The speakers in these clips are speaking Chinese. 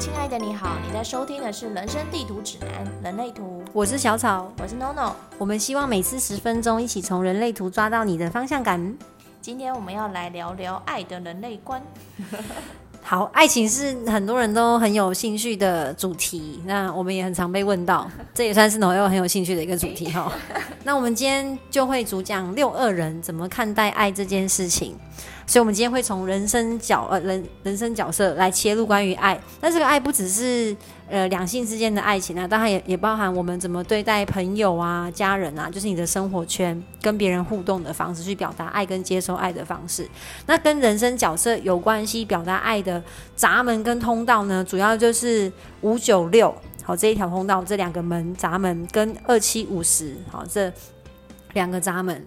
亲爱的你好，你在收听的是《人生地图指南：人类图》，我是小草，我是 NONO。我们希望每次十分钟，一起从人类图抓到你的方向感。今天我们要来聊聊爱的人类观。好，爱情是很多人都很有兴趣的主题，那我们也很常被问到，这也算是 NONO 很有兴趣的一个主题哈。那我们今天就会主讲六二人怎么看待爱这件事情。所以，我们今天会从人生角呃人人生角色来切入关于爱。那这个爱不只是呃两性之间的爱情啊，当然也也包含我们怎么对待朋友啊、家人啊，就是你的生活圈跟别人互动的方式，去表达爱跟接受爱的方式。那跟人生角色有关系，表达爱的闸门跟通道呢，主要就是五九六好这一条通道，这两个门闸门跟二七五十好这两个闸门。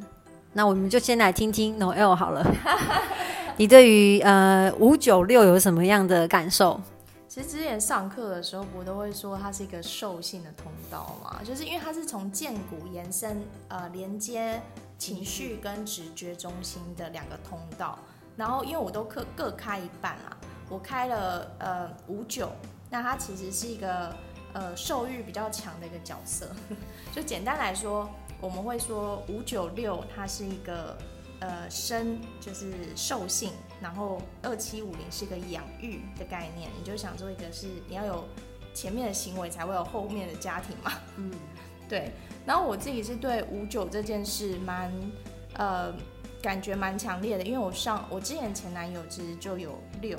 那我们就先来听听 Noel 好了，你对于呃五九六有什么样的感受？其实之前上课的时候，我都会说它是一个兽性的通道嘛，就是因为它是从剑骨延伸，呃，连接情绪跟直觉中心的两个通道。然后因为我都各各开一半啊，我开了呃五九，那它其实是一个呃受欲比较强的一个角色，就简单来说。我们会说五九六，它是一个呃生，就是兽性，然后二七五零是个养育的概念。你就想做一个是你要有前面的行为，才会有后面的家庭嘛。嗯，对。然后我自己是对五九这件事蛮呃感觉蛮强烈的，因为我上我之前前男友其实就有六，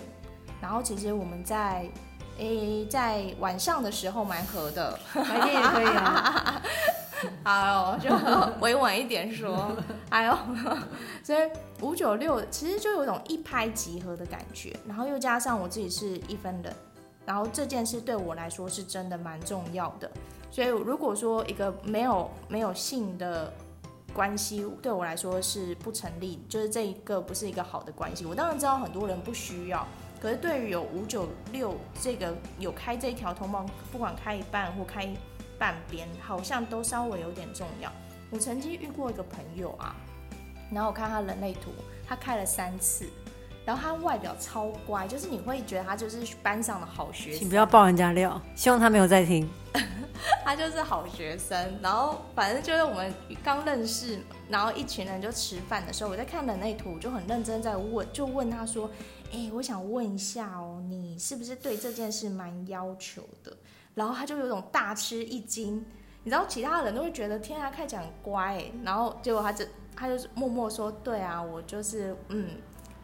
然后其实我们在诶在晚上的时候蛮合的，白天也可以啊。哎呦，就 委婉一点说，哎呦，所以五九六其实就有种一拍即合的感觉，然后又加上我自己是一分人，然后这件事对我来说是真的蛮重要的，所以如果说一个没有没有性的关系对我来说是不成立，就是这一个不是一个好的关系。我当然知道很多人不需要，可是对于有五九六这个有开这一条通道，不管开一半或开。半边好像都稍微有点重要。我曾经遇过一个朋友啊，然后我看他人类图，他开了三次，然后他外表超乖，就是你会觉得他就是班上的好学生。请不要爆人家料，希望他没有在听。他就是好学生，然后反正就是我们刚认识，然后一群人就吃饭的时候，我在看人类图，我就很认真在问，就问他说：“哎，我想问一下哦，你是不是对这件事蛮要求的？”然后他就有种大吃一惊，你知道其他人都会觉得天啊，看起来很乖，然后结果他就他就默默说，对啊，我就是嗯，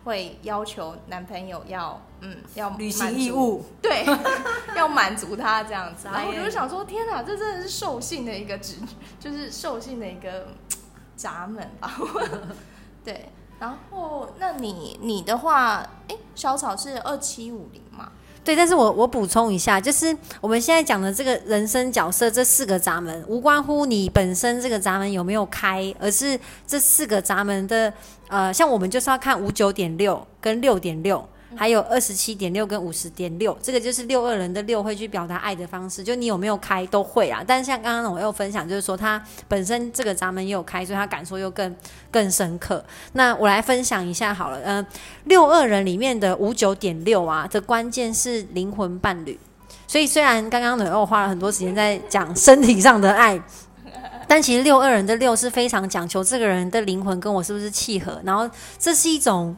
会要求男朋友要嗯要 履行义务，对，要满足他这样子。然后我就想说，天哪，这真的是兽性的一个直，就是兽性的一个闸门吧。对，然后那你你的话，哎，小草是二七五零嘛？对，但是我我补充一下，就是我们现在讲的这个人生角色这四个闸门，无关乎你本身这个闸门有没有开，而是这四个闸门的，呃，像我们就是要看五九点六跟六点六。还有二十七点六跟五十点六，这个就是六二人的六会去表达爱的方式，就你有没有开都会啊。但是像刚刚我又分享，就是说他本身这个闸门也有开，所以他感受又更更深刻。那我来分享一下好了，嗯，六二人里面的五九点六啊，这关键是灵魂伴侣。所以虽然刚刚呢我花了很多时间在讲身体上的爱，但其实六二人的六是非常讲求这个人的灵魂跟我是不是契合，然后这是一种。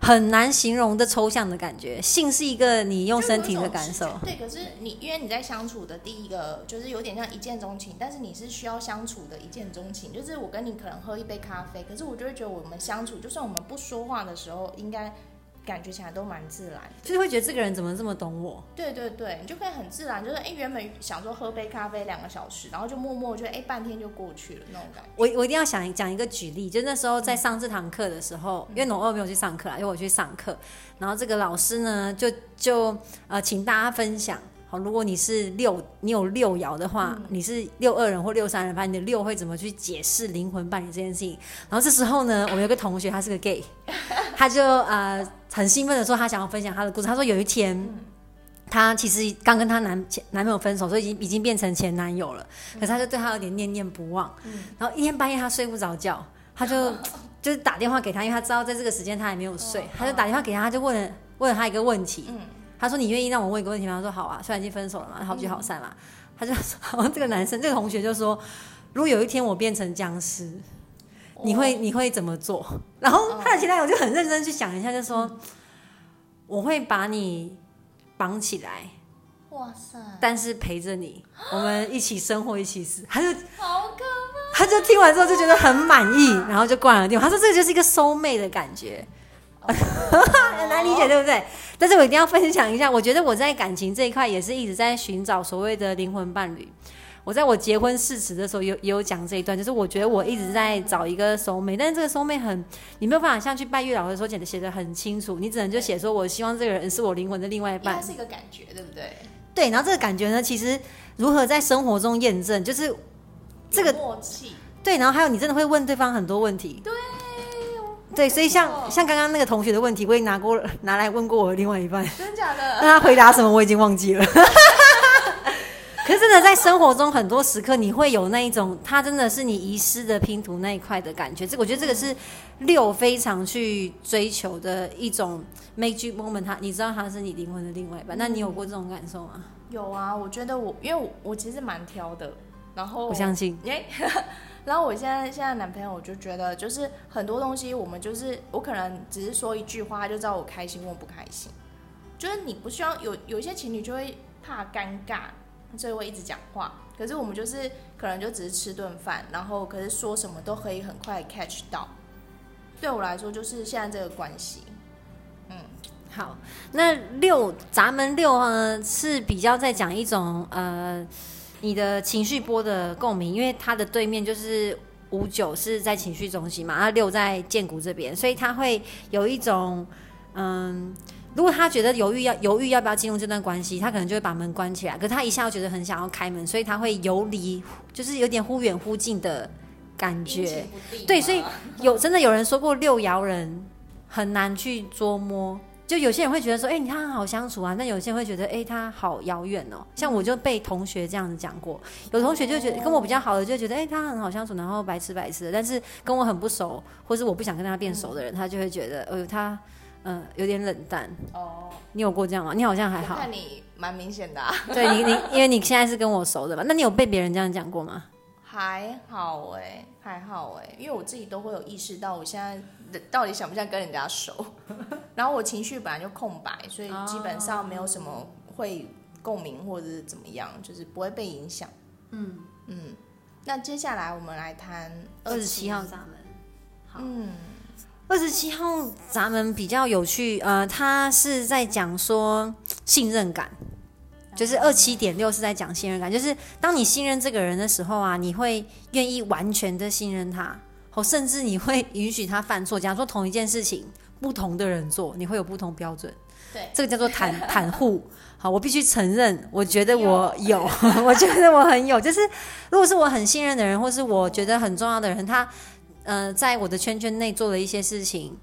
很难形容的抽象的感觉，性是一个你用身体的感受。对，可是你因为你在相处的第一个就是有点像一见钟情，但是你是需要相处的一见钟情，就是我跟你可能喝一杯咖啡，可是我就会觉得我们相处，就算我们不说话的时候，应该。感觉起来都蛮自然，就是会觉得这个人怎么这么懂我？对对对，你就可以很自然，就是哎，原本想说喝杯咖啡两个小时，然后就默默就哎半天就过去了那种感觉。我我一定要想讲一个举例，就那时候在上这堂课的时候，因为农二没有去上课啦，因为我去上课，然后这个老师呢就就呃请大家分享。好，如果你是六，你有六爻的话，你是六二人或六三人，把你的六会怎么去解释灵魂伴侣这件事情？然后这时候呢，我们有个同学，他是个 gay，他就呃很兴奋的说，他想要分享他的故事。他说有一天，他其实刚跟他男前男朋友分手，所以已经已经变成前男友了。可是他就对他有点念念不忘。然后一天半夜他睡不着觉，他就 就是打电话给他，因为他知道在这个时间他还没有睡，他就打电话给他，他就问问了他一个问题。他说：“你愿意让我问一个问题吗？”他说：“好啊。”虽然已经分手了嘛，好聚好散嘛。他就说：“ 这个男生，这个同学就说，如果有一天我变成僵尸，你会你会怎么做？” 然后他的其他友就很认真去想一下，就说：“我会把你绑起来，哇塞！但是陪着你，我们一起生活，一起死。”他就好可怕。他就听完之后就觉得很满意，然后就挂了电话。他说：“这个就是一个收妹的感觉。” 很难理解，对不对？但是我一定要分享一下，我觉得我在感情这一块也是一直在寻找所谓的灵魂伴侣。我在我结婚誓词的时候有也有讲这一段，就是我觉得我一直在找一个收妹，但是这个收妹很，你没有办法像去拜月老的时候写的写的很清楚，你只能就写说我希望这个人是我灵魂的另外一半，是一个感觉，对不对？对，然后这个感觉呢，其实如何在生活中验证，就是这个默契。对，然后还有你真的会问对方很多问题。对。对，所以像像刚刚那个同学的问题，我也拿过拿来问过我另外一半，真的假的？那他回答什么我已经忘记了。真的在生活中很多时刻，你会有那一种，他真的是你遗失的拼图那一块的感觉。这我觉得这个是六非常去追求的一种 magic moment。他你知道他是你灵魂的另外一半，那你有过这种感受吗？有啊，我觉得我因为我我其实蛮挑的，然后我相信。然后我现在现在男朋友，我就觉得就是很多东西，我们就是我可能只是说一句话，他就知道我开心或不开心。就是你不需要有有一些情侣就会怕尴尬，所以会一直讲话。可是我们就是可能就只是吃顿饭，然后可是说什么都可以很快 catch 到。对我来说，就是现在这个关系。嗯，好，那六闸门六呢是比较在讲一种呃。你的情绪波的共鸣，因为它的对面就是五九是在情绪中心嘛，那六在剑骨这边，所以他会有一种，嗯，如果他觉得犹豫要犹豫要不要进入这段关系，他可能就会把门关起来。可他一下又觉得很想要开门，所以他会游离，就是有点忽远忽近的感觉。对，所以有真的有人说过六爻人很难去捉摸。就有些人会觉得说，哎，他很好相处啊。但有些人会觉得，哎，他好遥远哦。像我就被同学这样子讲过，有同学就觉得跟我比较好的就觉得，哎，他很好相处，然后白吃白吃的。但是跟我很不熟，或是我不想跟他变熟的人，他就会觉得，呃，他嗯有点冷淡。哦，你有过这样吗？你好像还好。看你蛮明显的。对你，你因为你现在是跟我熟的嘛，那你有被别人这样讲过吗？还好哎，还好哎，因为我自己都会有意识到，我现在。到底想不想跟人家熟？然后我情绪本来就空白，所以基本上没有什么会共鸣或者是怎么样，就是不会被影响。嗯嗯。那接下来我们来谈二十七号闸门。好，嗯，二十七号咱们比较有趣，呃，他是在讲说信任感，就是二七点六是在讲信任感，就是当你信任这个人的时候啊，你会愿意完全的信任他。哦，甚至你会允许他犯错。假如说同一件事情，不同的人做，你会有不同标准。对，这个叫做袒袒护。好，我必须承认，我觉得我有，我觉得我很有。就是如果是我很信任的人，或是我觉得很重要的人，他呃在我的圈圈内做了一些事情，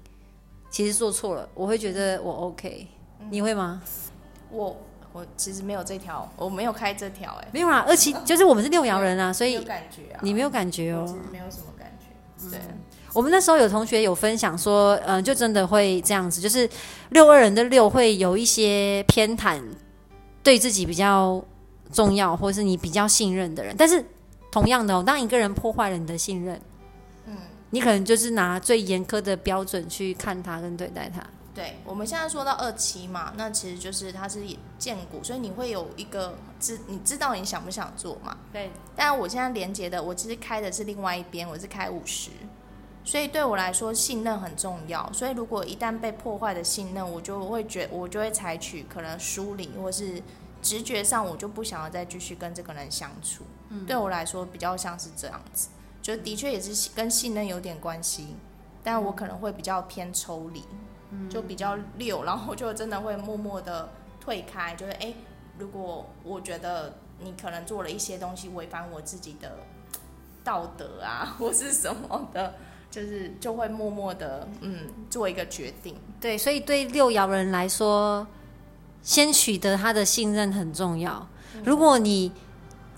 其实做错了，我会觉得我 OK。你会吗？我我其实没有这条，我没有开这条，哎，没有啊。二七就是我们是六爻人啊，所以感觉啊，你没有感觉哦，没有什么感觉。对，我们那时候有同学有分享说，嗯，就真的会这样子，就是六二人的六会有一些偏袒，对自己比较重要，或是你比较信任的人。但是同样的哦，当一个人破坏了你的信任，嗯，你可能就是拿最严苛的标准去看他跟对待他。对，我们现在说到二期嘛，那其实就是它是建股，所以你会有一个知，你知道你想不想做嘛？对。但我现在连接的，我其实开的是另外一边，我是开五十，所以对我来说信任很重要。所以如果一旦被破坏的信任，我就会觉，我就会采取可能疏离，或是直觉上我就不想要再继续跟这个人相处。嗯。对我来说比较像是这样子，就的确也是跟信任有点关系，但我可能会比较偏抽离。就比较溜，然后就真的会默默的退开。就是哎，如果我觉得你可能做了一些东西违反我自己的道德啊，或是什么的，就是就会默默的嗯做一个决定。对，所以对六爻人来说，先取得他的信任很重要。如果你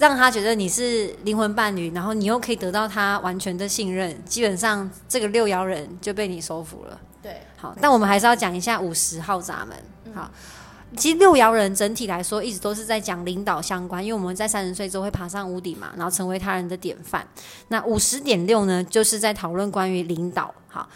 让他觉得你是灵魂伴侣，然后你又可以得到他完全的信任，基本上这个六爻人就被你收服了。对，好，但我们还是要讲一下五十号闸门。好，其实六爻人整体来说，一直都是在讲领导相关，因为我们在三十岁之后会爬上屋顶嘛，然后成为他人的典范。那五十点六呢，就是在讨论关于领导。好，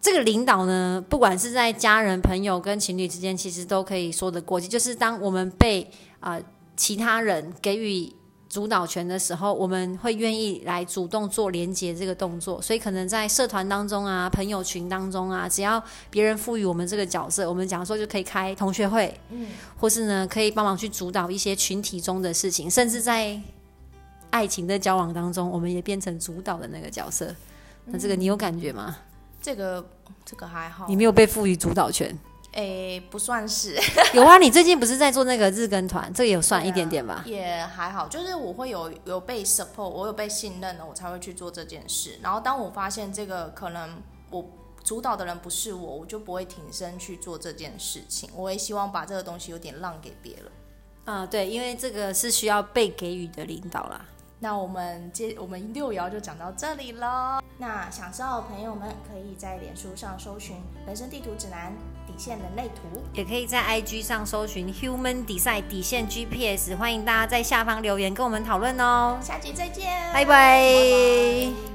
这个领导呢，不管是在家人、朋友跟情侣之间，其实都可以说得过去。就是当我们被啊、其他人给予主导权的时候，我们会愿意来主动做连接这个动作。所以可能在社团当中啊、朋友群当中啊，只要别人赋予我们这个角色，我们讲说就可以开同学会，嗯，或是呢可以帮忙去主导一些群体中的事情，甚至在爱情的交往当中，我们也变成主导的那个角色。那这个你有感觉吗？这个这个还好你，没有被赋予主导权？诶，不算是，有啊，你最近不是在做那个日更团，这个有算一点点吧？也还好，就是我会有有被 support，我有被信任了，我才会去做这件事。然后当我发现这个可能我主导的人不是我，我就不会挺身去做这件事情。我也希望把这个东西有点让给别人。啊、对，因为这个是需要被给予的领导啦。那我们接我们六爻就讲到这里喽。那想知道的朋友们可以在脸书上搜寻“人生地图指南”底线人类图。也可以在 IG 上搜寻 Human Design 底线 GPS，欢迎大家在下方留言跟我们讨论哦。下集再见，拜拜拜拜